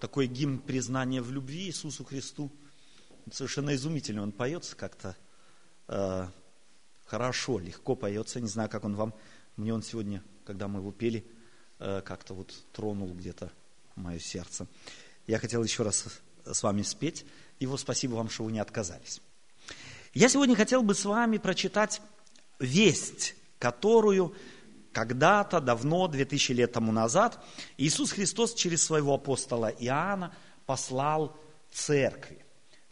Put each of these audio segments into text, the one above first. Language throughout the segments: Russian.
такой гимн признания в любви Иисусу Христу. Совершенно изумительно он поется как-то э, хорошо, легко поется. Не знаю, как он вам. Мне он сегодня, когда мы его пели, э, как-то вот тронул где-то мое сердце. Я хотел еще раз с вами спеть его. Спасибо вам, что вы не отказались. Я сегодня хотел бы с вами прочитать весть, которую когда-то, давно, 2000 лет тому назад, Иисус Христос через своего апостола Иоанна послал церкви.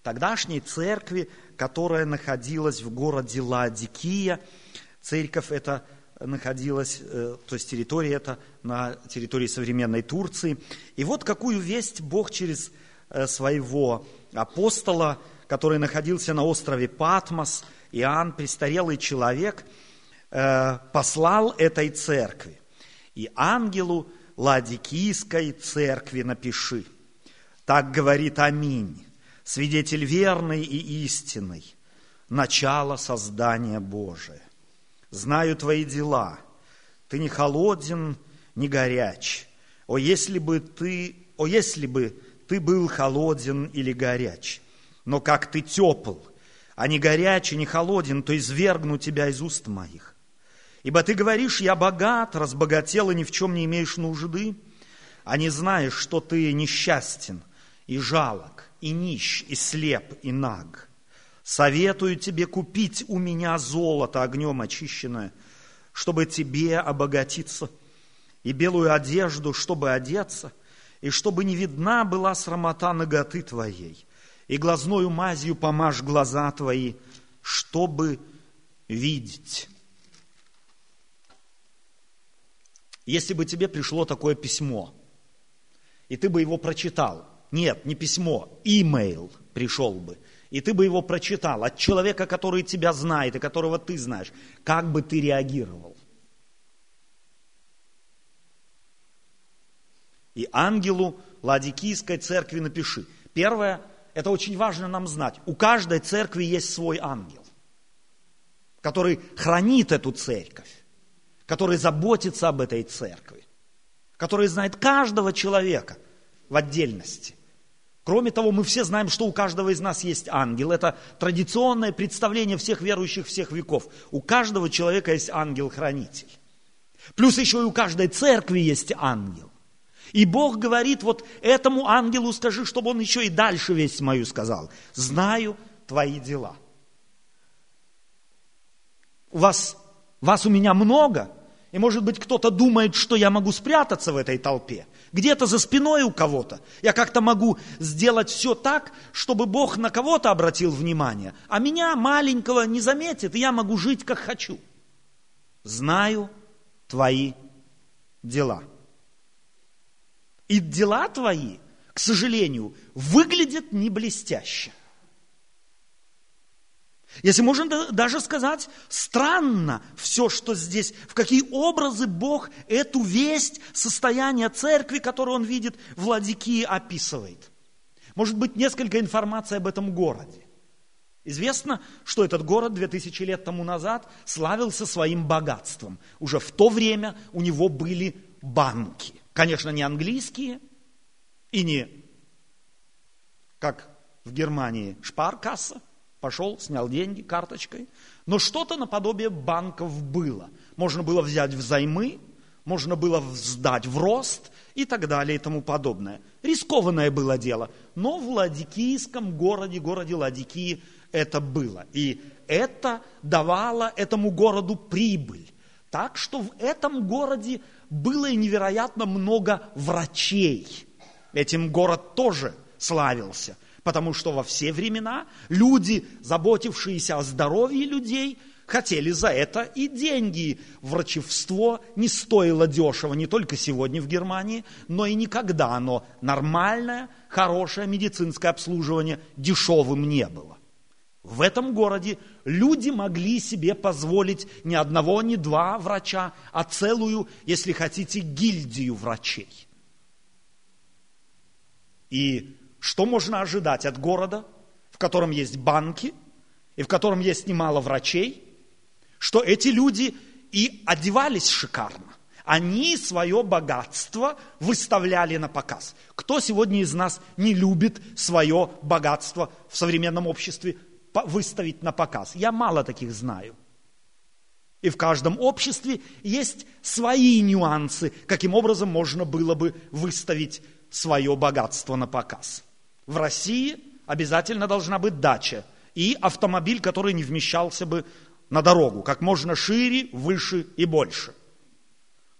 Тогдашней церкви, которая находилась в городе Ладикия. Церковь эта находилась, э, то есть территория эта на территории современной Турции. И вот какую весть Бог через э, своего апостола, который находился на острове Патмос, Иоанн, престарелый человек – послал этой церкви. И ангелу Ладикийской церкви напиши. Так говорит Аминь, свидетель верный и истинный, начало создания Божия. Знаю твои дела, ты не холоден, не горяч. О, если бы ты, о, если бы ты был холоден или горяч, но как ты тепл, а не горяч и не холоден, то извергну тебя из уст моих. Ибо ты говоришь, я богат, разбогател и ни в чем не имеешь нужды, а не знаешь, что ты несчастен и жалок, и нищ, и слеп, и наг. Советую тебе купить у меня золото огнем очищенное, чтобы тебе обогатиться, и белую одежду, чтобы одеться, и чтобы не видна была срамота ноготы твоей, и глазною мазью помажь глаза твои, чтобы видеть. Если бы тебе пришло такое письмо, и ты бы его прочитал, нет, не письмо, имейл пришел бы, и ты бы его прочитал от человека, который тебя знает и которого ты знаешь, как бы ты реагировал? И ангелу Ладикийской церкви напиши. Первое, это очень важно нам знать. У каждой церкви есть свой ангел, который хранит эту церковь который заботится об этой церкви, который знает каждого человека в отдельности. Кроме того, мы все знаем, что у каждого из нас есть ангел. Это традиционное представление всех верующих всех веков. У каждого человека есть ангел-хранитель. Плюс еще и у каждой церкви есть ангел. И Бог говорит, вот этому ангелу скажи, чтобы он еще и дальше весть мою сказал. Знаю твои дела. У вас вас у меня много, и может быть кто-то думает, что я могу спрятаться в этой толпе. Где-то за спиной у кого-то. Я как-то могу сделать все так, чтобы Бог на кого-то обратил внимание, а меня маленького не заметит, и я могу жить как хочу. Знаю твои дела. И дела твои, к сожалению, выглядят не блестяще. Если можно даже сказать, странно все, что здесь, в какие образы Бог эту весть состояния церкви, которую Он видит в Ладикии, описывает. Может быть, несколько информации об этом городе. Известно, что этот город 2000 лет тому назад славился своим богатством. Уже в то время у него были банки. Конечно, не английские и не, как в Германии, шпаркасса, Пошел, снял деньги карточкой. Но что-то наподобие банков было. Можно было взять взаймы, можно было сдать в рост и так далее и тому подобное. Рискованное было дело. Но в Ладикийском городе, городе Ладикии это было. И это давало этому городу прибыль. Так что в этом городе было и невероятно много врачей. Этим город тоже славился. Потому что во все времена люди, заботившиеся о здоровье людей, хотели за это и деньги. Врачевство не стоило дешево не только сегодня в Германии, но и никогда оно нормальное, хорошее медицинское обслуживание дешевым не было. В этом городе люди могли себе позволить не одного, не два врача, а целую, если хотите, гильдию врачей. И что можно ожидать от города, в котором есть банки и в котором есть немало врачей? Что эти люди и одевались шикарно. Они свое богатство выставляли на показ. Кто сегодня из нас не любит свое богатство в современном обществе выставить на показ? Я мало таких знаю. И в каждом обществе есть свои нюансы, каким образом можно было бы выставить свое богатство на показ. В России обязательно должна быть дача и автомобиль, который не вмещался бы на дорогу, как можно шире, выше и больше.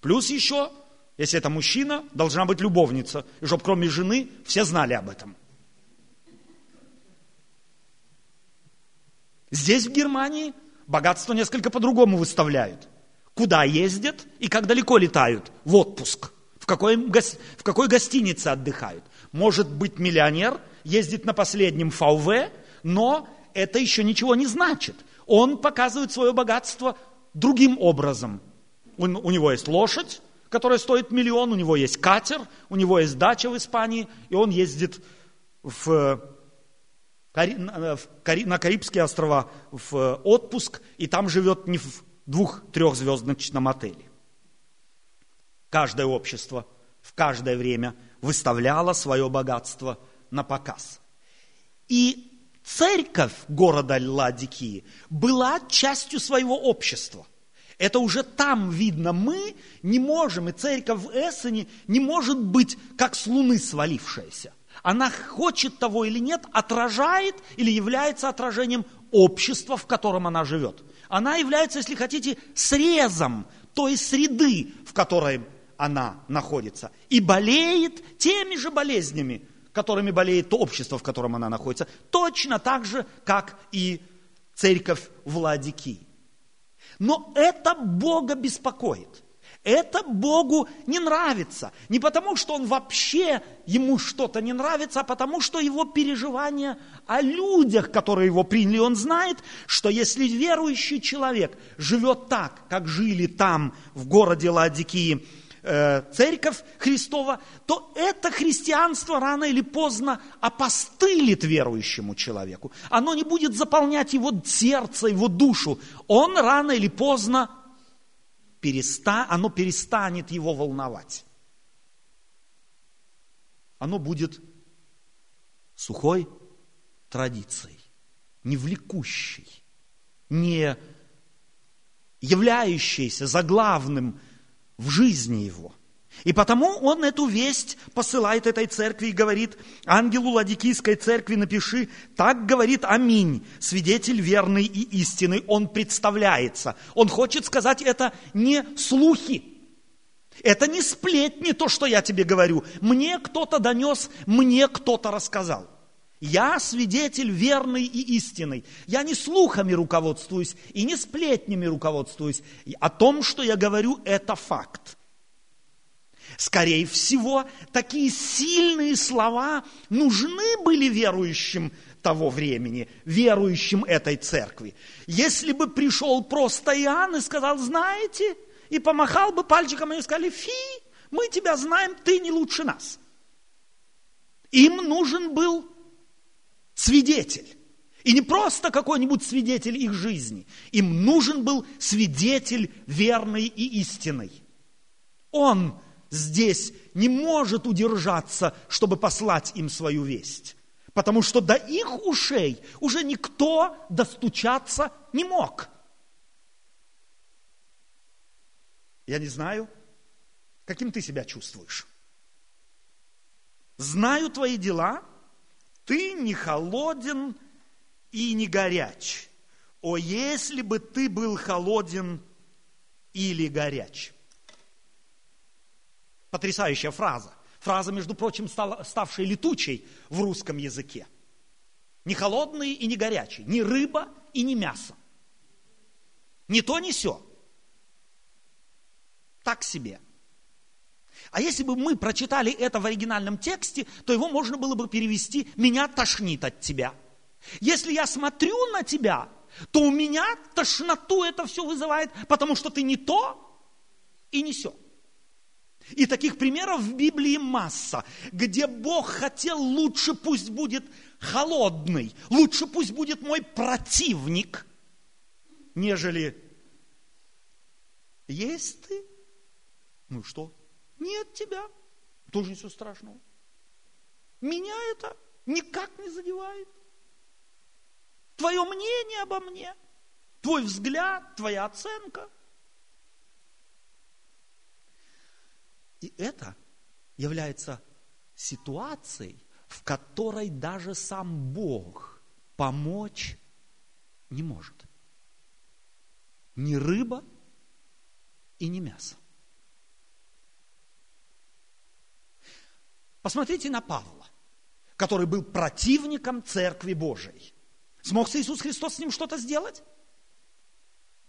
Плюс еще, если это мужчина, должна быть любовница, и чтобы кроме жены все знали об этом. Здесь, в Германии, Богатство несколько по-другому выставляют. Куда ездят и как далеко летают в отпуск. В какой, в какой гостинице отдыхают. Может быть миллионер, ездит на последнем ФАУВ, но это еще ничего не значит. Он показывает свое богатство другим образом. У, у него есть лошадь, которая стоит миллион, у него есть катер, у него есть дача в Испании, и он ездит в Э, на Карибские острова в отпуск, и там живет не в двух-трехзвездочном отеле. Каждое общество в каждое время выставляло свое богатство на показ. И церковь города Ладикии была частью своего общества. Это уже там видно. Мы не можем, и церковь в Эссене не может быть как с луны свалившаяся – она хочет того или нет, отражает или является отражением общества, в котором она живет. Она является, если хотите, срезом той среды, в которой она находится. И болеет теми же болезнями, которыми болеет то общество, в котором она находится. Точно так же, как и церковь Владики. Но это Бога беспокоит. Это Богу не нравится. Не потому, что он вообще ему что-то не нравится, а потому, что его переживания о людях, которые его приняли, он знает, что если верующий человек живет так, как жили там, в городе Ладикии, э, церковь Христова, то это христианство рано или поздно опостылит верующему человеку. Оно не будет заполнять его сердце, его душу. Он рано или поздно переста, оно перестанет его волновать. Оно будет сухой традицией, не влекущей, не являющейся заглавным в жизни его – и потому он эту весть посылает этой церкви и говорит, ангелу Ладикийской церкви напиши, так говорит Аминь, свидетель верный и истинный. Он представляется. Он хочет сказать, это не слухи, это не сплетни, то, что я тебе говорю. Мне кто-то донес, мне кто-то рассказал. Я свидетель верный и истинный. Я не слухами руководствуюсь и не сплетнями руководствуюсь. О том, что я говорю, это факт. Скорее всего, такие сильные слова нужны были верующим того времени, верующим этой церкви. Если бы пришел просто Иоанн и сказал, знаете, и помахал бы пальчиком, и сказали, фи, мы тебя знаем, ты не лучше нас. Им нужен был свидетель. И не просто какой-нибудь свидетель их жизни. Им нужен был свидетель верный и истинный. Он здесь не может удержаться, чтобы послать им свою весть. Потому что до их ушей уже никто достучаться не мог. Я не знаю, каким ты себя чувствуешь. Знаю твои дела, ты не холоден и не горяч. О, если бы ты был холоден или горяч. Потрясающая фраза. Фраза, между прочим, стала, ставшая летучей в русском языке. Не холодный и не горячий, не рыба и не мясо. Ни то, ни все. Так себе. А если бы мы прочитали это в оригинальном тексте, то его можно было бы перевести «меня тошнит от тебя». Если я смотрю на тебя, то у меня тошноту это все вызывает, потому что ты не то и не все. И таких примеров в Библии масса, где Бог хотел, лучше пусть будет холодный, лучше пусть будет мой противник, нежели есть ты Ну что? Нет тебя. Тоже ничего страшного. Меня это никак не задевает. Твое мнение обо мне, твой взгляд, твоя оценка. И это является ситуацией, в которой даже сам Бог помочь не может. Ни рыба и ни мясо. Посмотрите на Павла, который был противником Церкви Божией. Смог Иисус Христос с ним что-то сделать?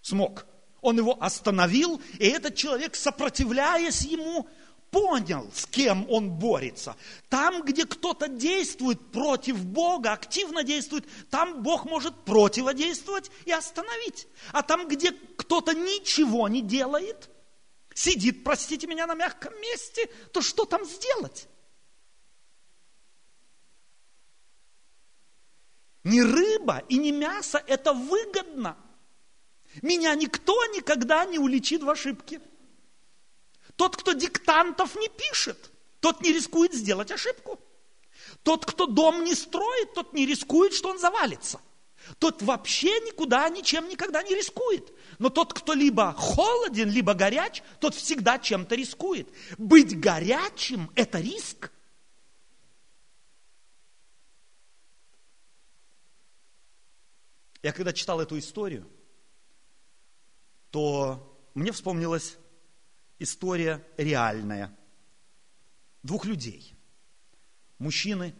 Смог. Он его остановил, и этот человек, сопротивляясь ему, понял, с кем он борется. Там, где кто-то действует против Бога, активно действует, там Бог может противодействовать и остановить. А там, где кто-то ничего не делает, сидит, простите меня, на мягком месте, то что там сделать? Ни рыба и ни мясо – это выгодно. Меня никто никогда не уличит в ошибке. Тот, кто диктантов не пишет, тот не рискует сделать ошибку. Тот, кто дом не строит, тот не рискует, что он завалится. Тот вообще никуда, ничем никогда не рискует. Но тот, кто либо холоден, либо горяч, тот всегда чем-то рискует. Быть горячим – это риск. Я когда читал эту историю, то мне вспомнилась история реальная. Двух людей. Мужчины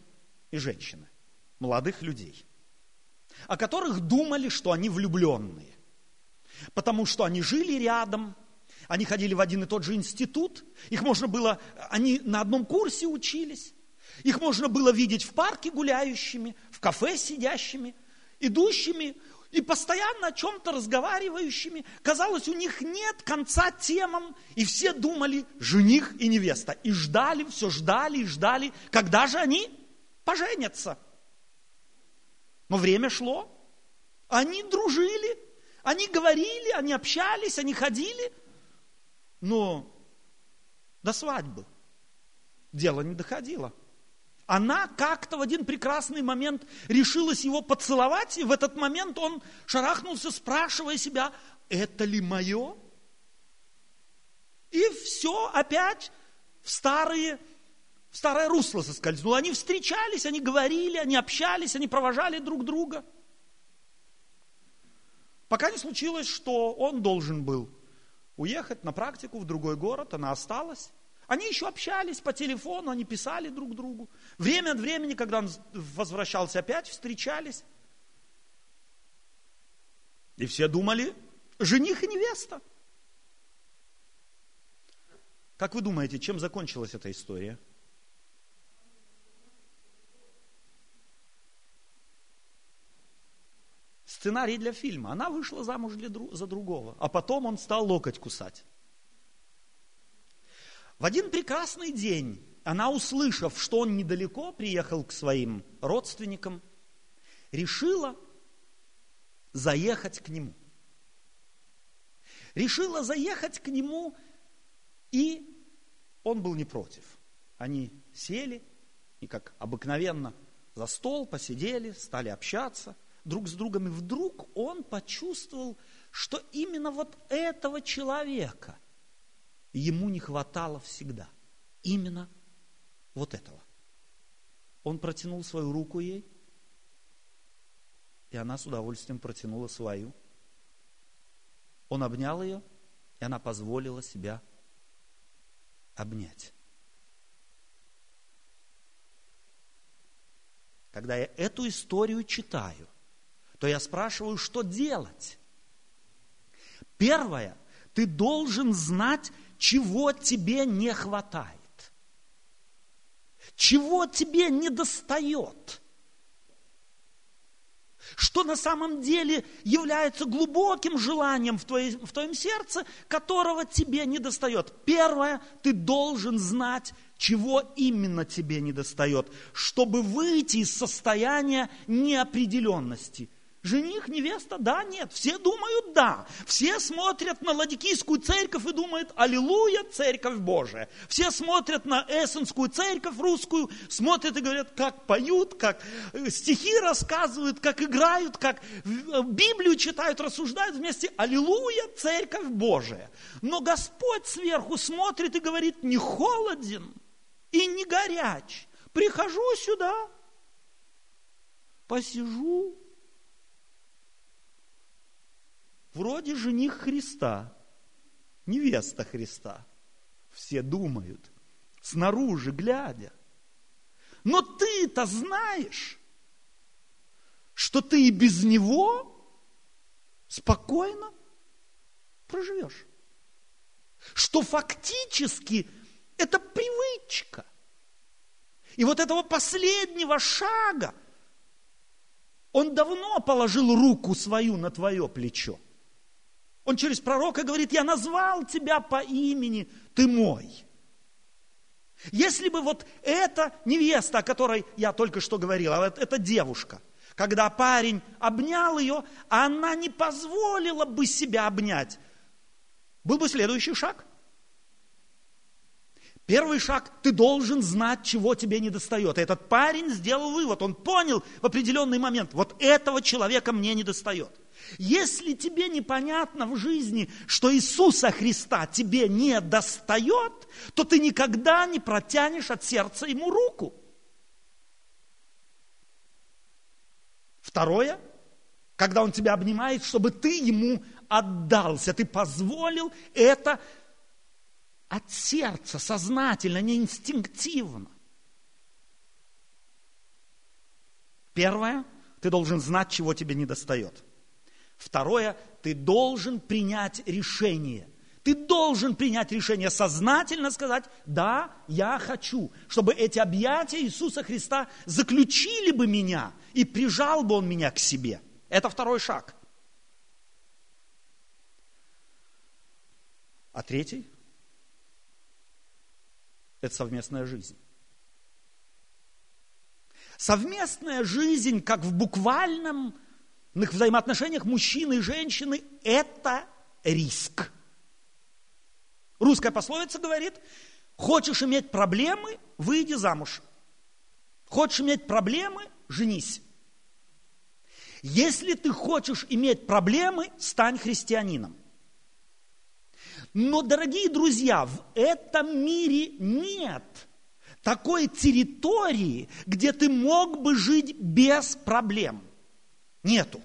и женщины. Молодых людей. О которых думали, что они влюбленные. Потому что они жили рядом, они ходили в один и тот же институт, их можно было, они на одном курсе учились, их можно было видеть в парке гуляющими, в кафе сидящими, идущими и постоянно о чем-то разговаривающими. Казалось, у них нет конца темам, и все думали жених и невеста. И ждали, все ждали и ждали, когда же они поженятся. Но время шло, они дружили, они говорили, они общались, они ходили, но до свадьбы дело не доходило. Она как-то в один прекрасный момент решилась его поцеловать, и в этот момент он шарахнулся, спрашивая себя, это ли мое? И все опять в старые в старое русло соскользнуло. Они встречались, они говорили, они общались, они провожали друг друга. Пока не случилось, что он должен был уехать на практику в другой город, она осталась. Они еще общались по телефону, они писали друг другу. Время от времени, когда он возвращался опять, встречались. И все думали, жених и невеста. Как вы думаете, чем закончилась эта история? Сценарий для фильма. Она вышла замуж для, за другого, а потом он стал локоть кусать. В один прекрасный день она, услышав, что он недалеко приехал к своим родственникам, решила заехать к нему. Решила заехать к нему, и он был не против. Они сели и, как обыкновенно, за стол посидели, стали общаться друг с другом, и вдруг он почувствовал, что именно вот этого человека – ему не хватало всегда. Именно вот этого. Он протянул свою руку ей, и она с удовольствием протянула свою. Он обнял ее, и она позволила себя обнять. Когда я эту историю читаю, то я спрашиваю, что делать? Первое, ты должен знать, чего тебе не хватает, чего тебе не достает, что на самом деле является глубоким желанием в, твоей, в твоем сердце, которого тебе не достает. Первое, ты должен знать, чего именно тебе не достает, чтобы выйти из состояния неопределенности. Жених, невеста, да, нет. Все думают да. Все смотрят на Ладикийскую церковь и думают, аллилуйя, церковь Божия. Все смотрят на Эссенскую церковь русскую, смотрят и говорят, как поют, как э, стихи рассказывают, как играют, как э, Библию читают, рассуждают вместе. Аллилуйя, церковь Божия. Но Господь сверху смотрит и говорит, не холоден и не горяч. Прихожу сюда, посижу, Вроде жених Христа, невеста Христа. Все думают, снаружи глядя. Но ты-то знаешь, что ты и без него спокойно проживешь. Что фактически это привычка. И вот этого последнего шага он давно положил руку свою на твое плечо. Он через пророка говорит, я назвал тебя по имени, ты мой. Если бы вот эта невеста, о которой я только что говорил, а вот эта девушка, когда парень обнял ее, а она не позволила бы себя обнять, был бы следующий шаг. Первый шаг, ты должен знать, чего тебе не достает. Этот парень сделал вывод, он понял в определенный момент, вот этого человека мне не достает. Если тебе непонятно в жизни, что Иисуса Христа тебе не достает, то ты никогда не протянешь от сердца ему руку. Второе, когда он тебя обнимает, чтобы ты ему отдался, ты позволил это от сердца, сознательно, не инстинктивно. Первое, ты должен знать, чего тебе не достает. Второе, ты должен принять решение. Ты должен принять решение, сознательно сказать, да, я хочу, чтобы эти объятия Иисуса Христа заключили бы меня и прижал бы Он меня к себе. Это второй шаг. А третий – это совместная жизнь. Совместная жизнь, как в буквальном взаимоотношениях мужчины и женщины – это риск. Русская пословица говорит, хочешь иметь проблемы – выйди замуж. Хочешь иметь проблемы – женись. Если ты хочешь иметь проблемы, стань христианином. Но, дорогие друзья, в этом мире нет такой территории, где ты мог бы жить без проблем. Нету.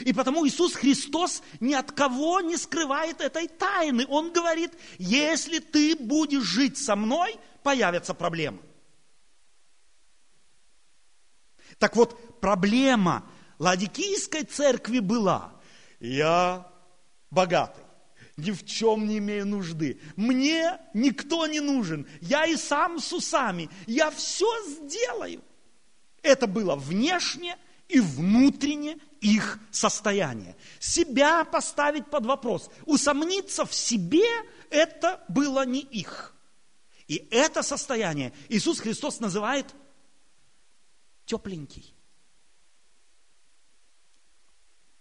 И потому Иисус Христос ни от кого не скрывает этой тайны. Он говорит, если ты будешь жить со мной, появятся проблемы. Так вот, проблема Ладикийской церкви была, я богатый, ни в чем не имею нужды. Мне никто не нужен. Я и сам с усами. Я все сделаю. Это было внешне и внутренне их состояние. Себя поставить под вопрос. Усомниться в себе – это было не их. И это состояние Иисус Христос называет тепленький.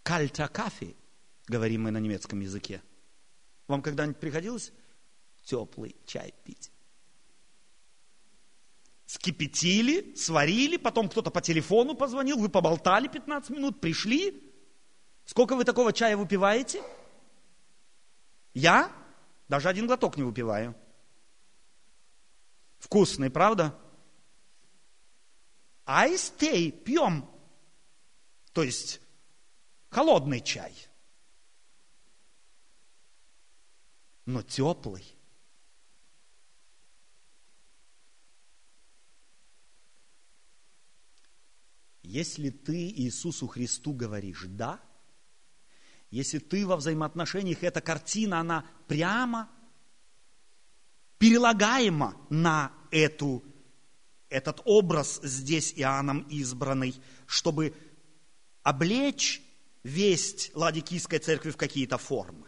Кальта кафе, говорим мы на немецком языке. Вам когда-нибудь приходилось теплый чай пить? Скипятили, сварили, потом кто-то по телефону позвонил, вы поболтали 15 минут, пришли. Сколько вы такого чая выпиваете? Я даже один глоток не выпиваю. Вкусный, правда? Айстей пьем. То есть холодный чай. Но теплый. Если ты Иисусу Христу говоришь «да», если ты во взаимоотношениях, эта картина, она прямо перелагаема на эту, этот образ здесь Иоанном избранный, чтобы облечь весть Ладикийской церкви в какие-то формы.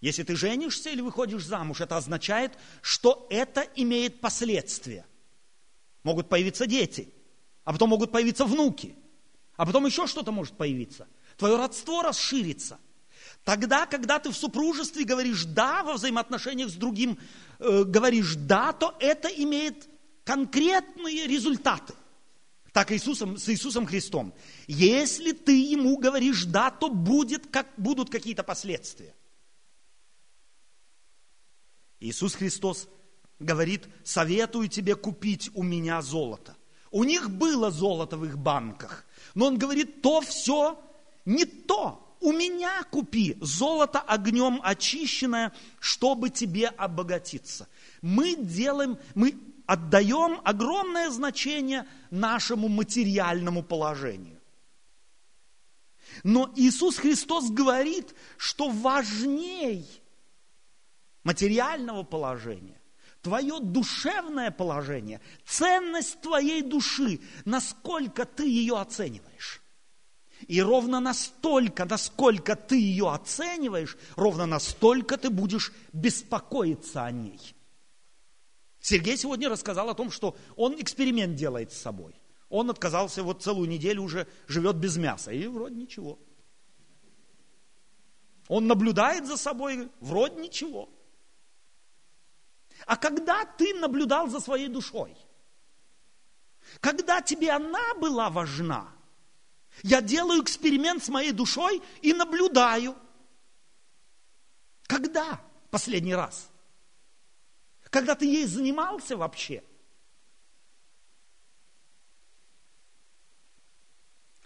Если ты женишься или выходишь замуж, это означает, что это имеет последствия. Могут появиться дети – а потом могут появиться внуки. А потом еще что-то может появиться. Твое родство расширится. Тогда, когда ты в супружестве говоришь «да», во взаимоотношениях с другим э, говоришь «да», то это имеет конкретные результаты. Так Иисусом, с Иисусом Христом. Если ты ему говоришь «да», то будет, как, будут какие-то последствия. Иисус Христос говорит, советую тебе купить у меня золото. У них было золото в их банках, но он говорит, то все не то. У меня купи золото огнем очищенное, чтобы тебе обогатиться. Мы делаем, мы отдаем огромное значение нашему материальному положению. Но Иисус Христос говорит, что важней материального положения твое душевное положение, ценность твоей души, насколько ты ее оцениваешь. И ровно настолько, насколько ты ее оцениваешь, ровно настолько ты будешь беспокоиться о ней. Сергей сегодня рассказал о том, что он эксперимент делает с собой. Он отказался, вот целую неделю уже живет без мяса. И вроде ничего. Он наблюдает за собой, вроде ничего. А когда ты наблюдал за своей душой? Когда тебе она была важна? Я делаю эксперимент с моей душой и наблюдаю. Когда последний раз? Когда ты ей занимался вообще?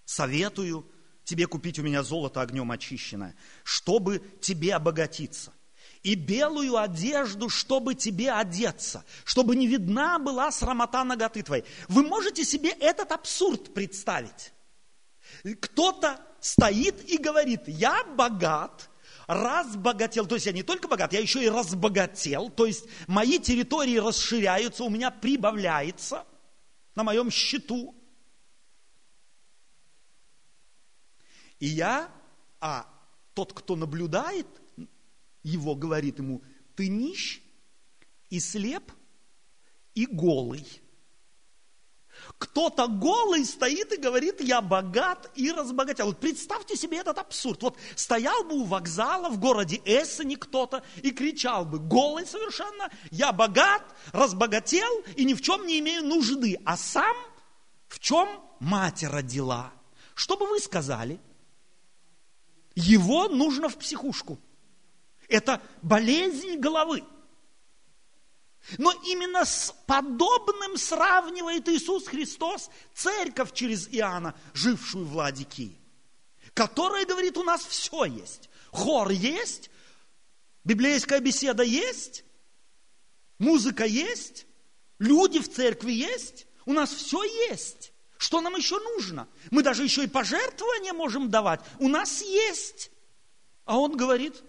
Советую тебе купить у меня золото огнем очищенное, чтобы тебе обогатиться и белую одежду, чтобы тебе одеться, чтобы не видна была срамота ноготы твоей. Вы можете себе этот абсурд представить? Кто-то стоит и говорит, я богат, разбогател, то есть я не только богат, я еще и разбогател, то есть мои территории расширяются, у меня прибавляется на моем счету. И я, а тот, кто наблюдает его говорит ему, ты нищ и слеп и голый. Кто-то голый стоит и говорит, я богат и разбогател. Вот представьте себе этот абсурд. Вот стоял бы у вокзала в городе Эссене кто-то и кричал бы, голый совершенно, я богат, разбогател и ни в чем не имею нужды. А сам в чем мать родила? Что бы вы сказали? Его нужно в психушку. Это болезнь головы. Но именно с подобным сравнивает Иисус Христос церковь через Иоанна, жившую в Ладикии, которая говорит, у нас все есть. Хор есть, библейская беседа есть, музыка есть, люди в церкви есть, у нас все есть. Что нам еще нужно? Мы даже еще и пожертвования можем давать. У нас есть. А он говорит,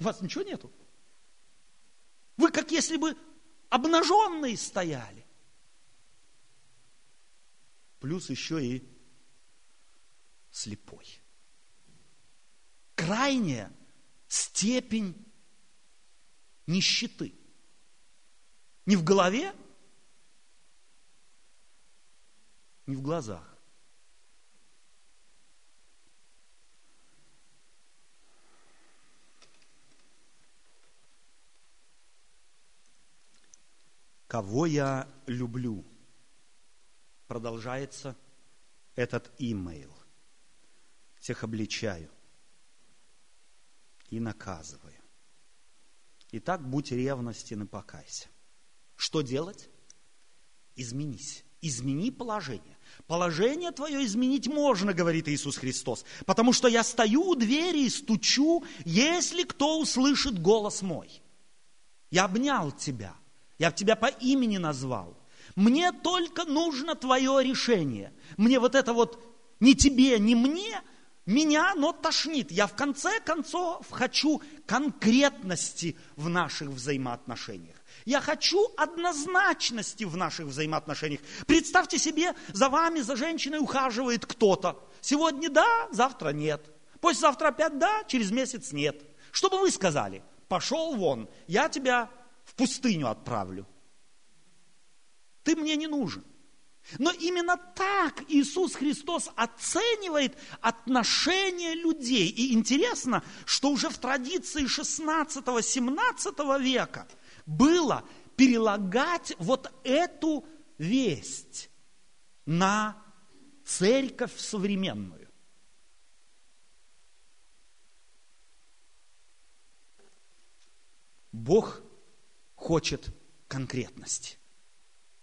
у вас ничего нету. Вы как если бы обнаженные стояли. Плюс еще и слепой. Крайняя степень нищеты. Не в голове, не в глазах. Кого я люблю. Продолжается этот имейл. Всех обличаю и наказываю. Итак, будь ревностен и покайся. Что делать? Изменись. Измени положение. Положение твое изменить можно, говорит Иисус Христос, потому что я стою у двери и стучу, если кто услышит голос мой. Я обнял тебя, я тебя по имени назвал. Мне только нужно твое решение. Мне вот это вот не тебе, не мне, меня оно тошнит. Я в конце концов хочу конкретности в наших взаимоотношениях. Я хочу однозначности в наших взаимоотношениях. Представьте себе, за вами, за женщиной ухаживает кто-то. Сегодня да, завтра нет. Послезавтра опять да, через месяц нет. Что бы вы сказали? Пошел вон, я тебя пустыню отправлю. Ты мне не нужен. Но именно так Иисус Христос оценивает отношения людей. И интересно, что уже в традиции 16-17 века было перелагать вот эту весть на церковь современную. Бог хочет конкретности.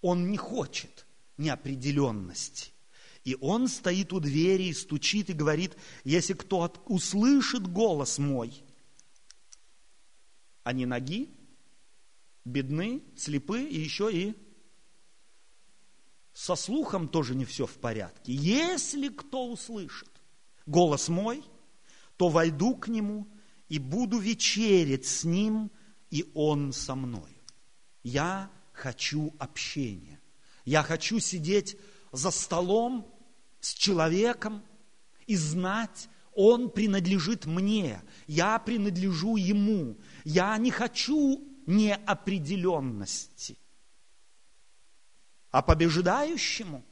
Он не хочет неопределенности. И он стоит у двери и стучит и говорит, если кто услышит голос мой, они ноги, бедны, слепы и еще и со слухом тоже не все в порядке. Если кто услышит голос мой, то войду к нему и буду вечерить с ним, и он со мной. Я хочу общения. Я хочу сидеть за столом с человеком и знать, он принадлежит мне, я принадлежу ему. Я не хочу неопределенности. А побеждающему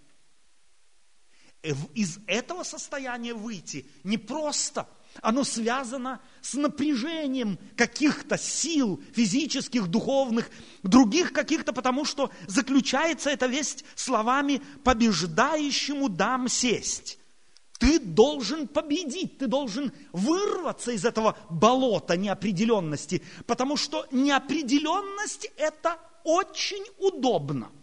из этого состояния выйти не просто – оно связано с напряжением каких-то сил физических, духовных, других каких-то, потому что заключается эта весть словами «побеждающему дам сесть». Ты должен победить, ты должен вырваться из этого болота неопределенности, потому что неопределенность – это очень удобно –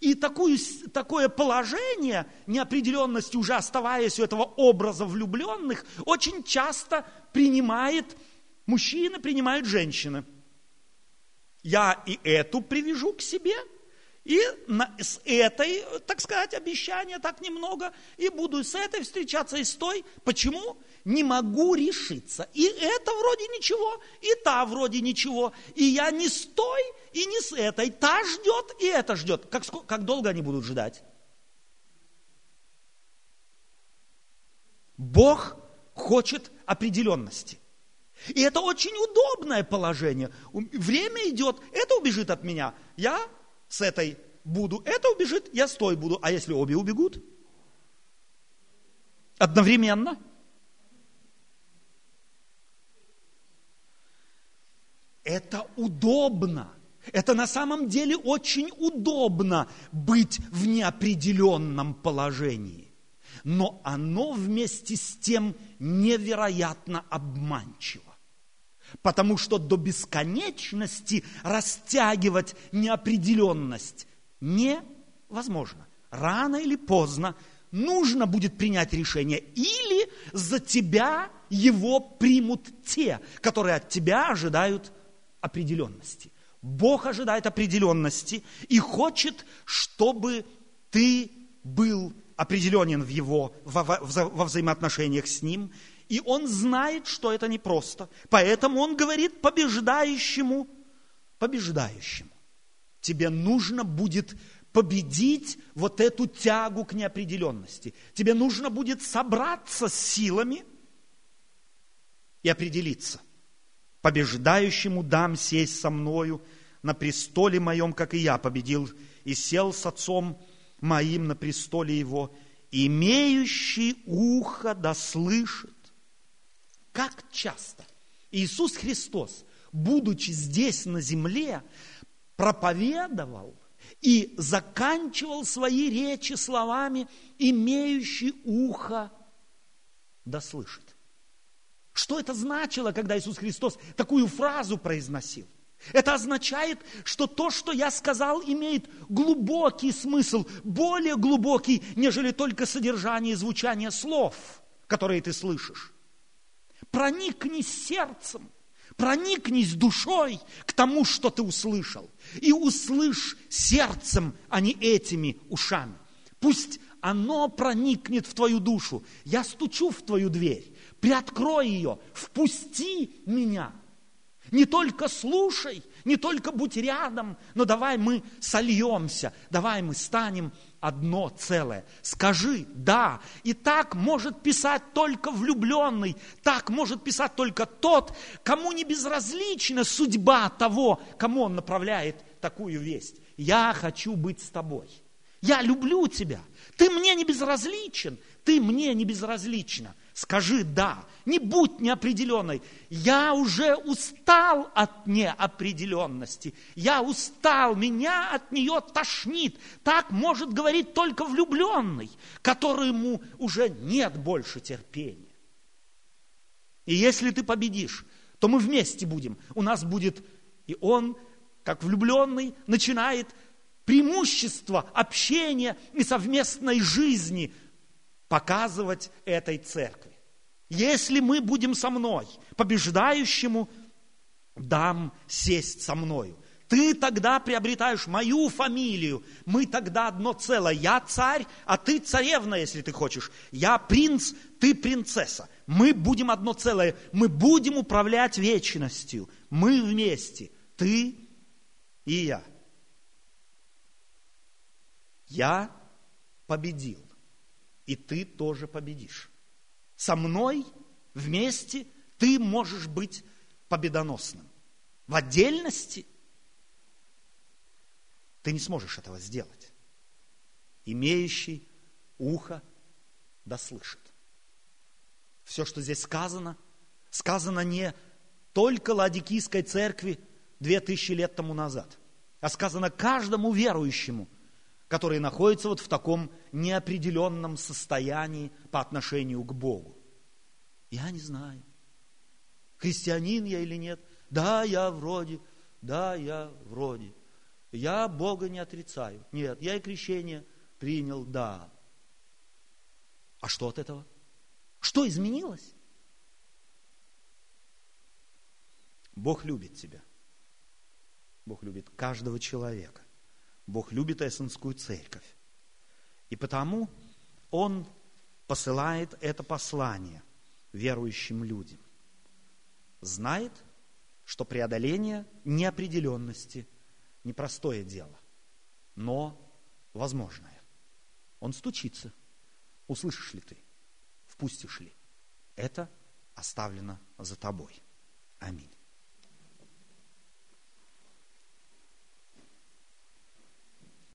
и такую, такое положение неопределенности, уже оставаясь у этого образа влюбленных, очень часто принимает мужчины, принимают женщины. Я и эту привяжу к себе – и на, с этой, так сказать, обещания так немного, и буду с этой встречаться, и с той. Почему? Не могу решиться. И это вроде ничего, и та вроде ничего. И я не с той, и не с этой. Та ждет, и это ждет. Как, как долго они будут ждать? Бог хочет определенности. И это очень удобное положение. Время идет, это убежит от меня. Я с этой буду, это убежит, я с той буду. А если обе убегут? Одновременно? Это удобно. Это на самом деле очень удобно быть в неопределенном положении. Но оно вместе с тем невероятно обманчиво. Потому что до бесконечности растягивать неопределенность невозможно. Рано или поздно нужно будет принять решение. Или за тебя его примут те, которые от тебя ожидают определенности. Бог ожидает определенности и хочет, чтобы ты был определенен в его, во, во, во взаимоотношениях с ним, и он знает, что это непросто. Поэтому он говорит побеждающему, побеждающему. Тебе нужно будет победить вот эту тягу к неопределенности. Тебе нужно будет собраться с силами и определиться. Побеждающему дам сесть со мною на престоле моем, как и я победил, и сел с отцом моим на престоле его, имеющий ухо да слышит как часто Иисус Христос, будучи здесь на земле, проповедовал и заканчивал свои речи словами «имеющий ухо да слышит». Что это значило, когда Иисус Христос такую фразу произносил? Это означает, что то, что я сказал, имеет глубокий смысл, более глубокий, нежели только содержание и звучание слов, которые ты слышишь проникнись сердцем, проникнись душой к тому, что ты услышал. И услышь сердцем, а не этими ушами. Пусть оно проникнет в твою душу. Я стучу в твою дверь. Приоткрой ее. Впусти меня. Не только слушай, не только будь рядом, но давай мы сольемся, давай мы станем одно целое. Скажи «да». И так может писать только влюбленный, так может писать только тот, кому не безразлична судьба того, кому он направляет такую весть. Я хочу быть с тобой. Я люблю тебя. Ты мне не безразличен. Ты мне не безразлична. Скажи «да». Не будь неопределенной. Я уже устал от неопределенности. Я устал, меня от нее тошнит. Так может говорить только влюбленный, которому уже нет больше терпения. И если ты победишь, то мы вместе будем. У нас будет и он, как влюбленный, начинает преимущество общения и совместной жизни показывать этой церкви. Если мы будем со мной, побеждающему дам сесть со мною. Ты тогда приобретаешь мою фамилию. Мы тогда одно целое. Я царь, а ты царевна, если ты хочешь. Я принц, ты принцесса. Мы будем одно целое. Мы будем управлять вечностью. Мы вместе. Ты и я. Я победил, и ты тоже победишь. Со мной вместе ты можешь быть победоносным. В отдельности ты не сможешь этого сделать. Имеющий ухо да слышит. Все, что здесь сказано, сказано не только Ладикийской церкви две тысячи лет тому назад, а сказано каждому верующему – которые находятся вот в таком неопределенном состоянии по отношению к Богу. Я не знаю, христианин я или нет. Да, я вроде, да, я вроде. Я Бога не отрицаю. Нет, я и крещение принял, да. А что от этого? Что изменилось? Бог любит тебя. Бог любит каждого человека. Бог любит Эссенскую церковь. И потому Он посылает это послание верующим людям. Знает, что преодоление неопределенности – непростое дело, но возможное. Он стучится. Услышишь ли ты? Впустишь ли? Это оставлено за тобой. Аминь.